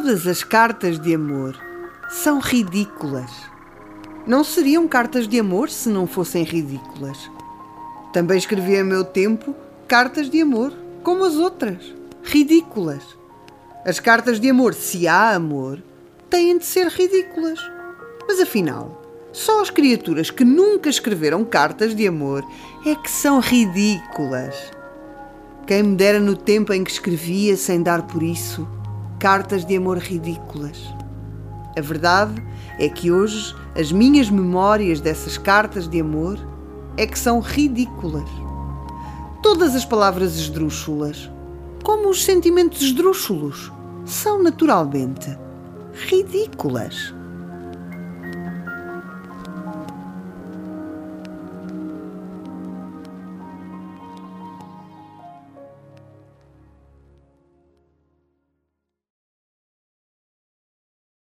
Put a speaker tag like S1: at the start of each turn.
S1: Todas as cartas de amor são ridículas. Não seriam cartas de amor se não fossem ridículas. Também escrevi a meu tempo cartas de amor, como as outras, ridículas. As cartas de amor, se há amor, têm de ser ridículas. Mas afinal, só as criaturas que nunca escreveram cartas de amor é que são ridículas. Quem me dera no tempo em que escrevia sem dar por isso cartas de amor ridículas. A verdade é que hoje as minhas memórias dessas cartas de amor é que são ridículas. Todas as palavras esdrúxulas, como os sentimentos esdrúxulos, são naturalmente ridículas.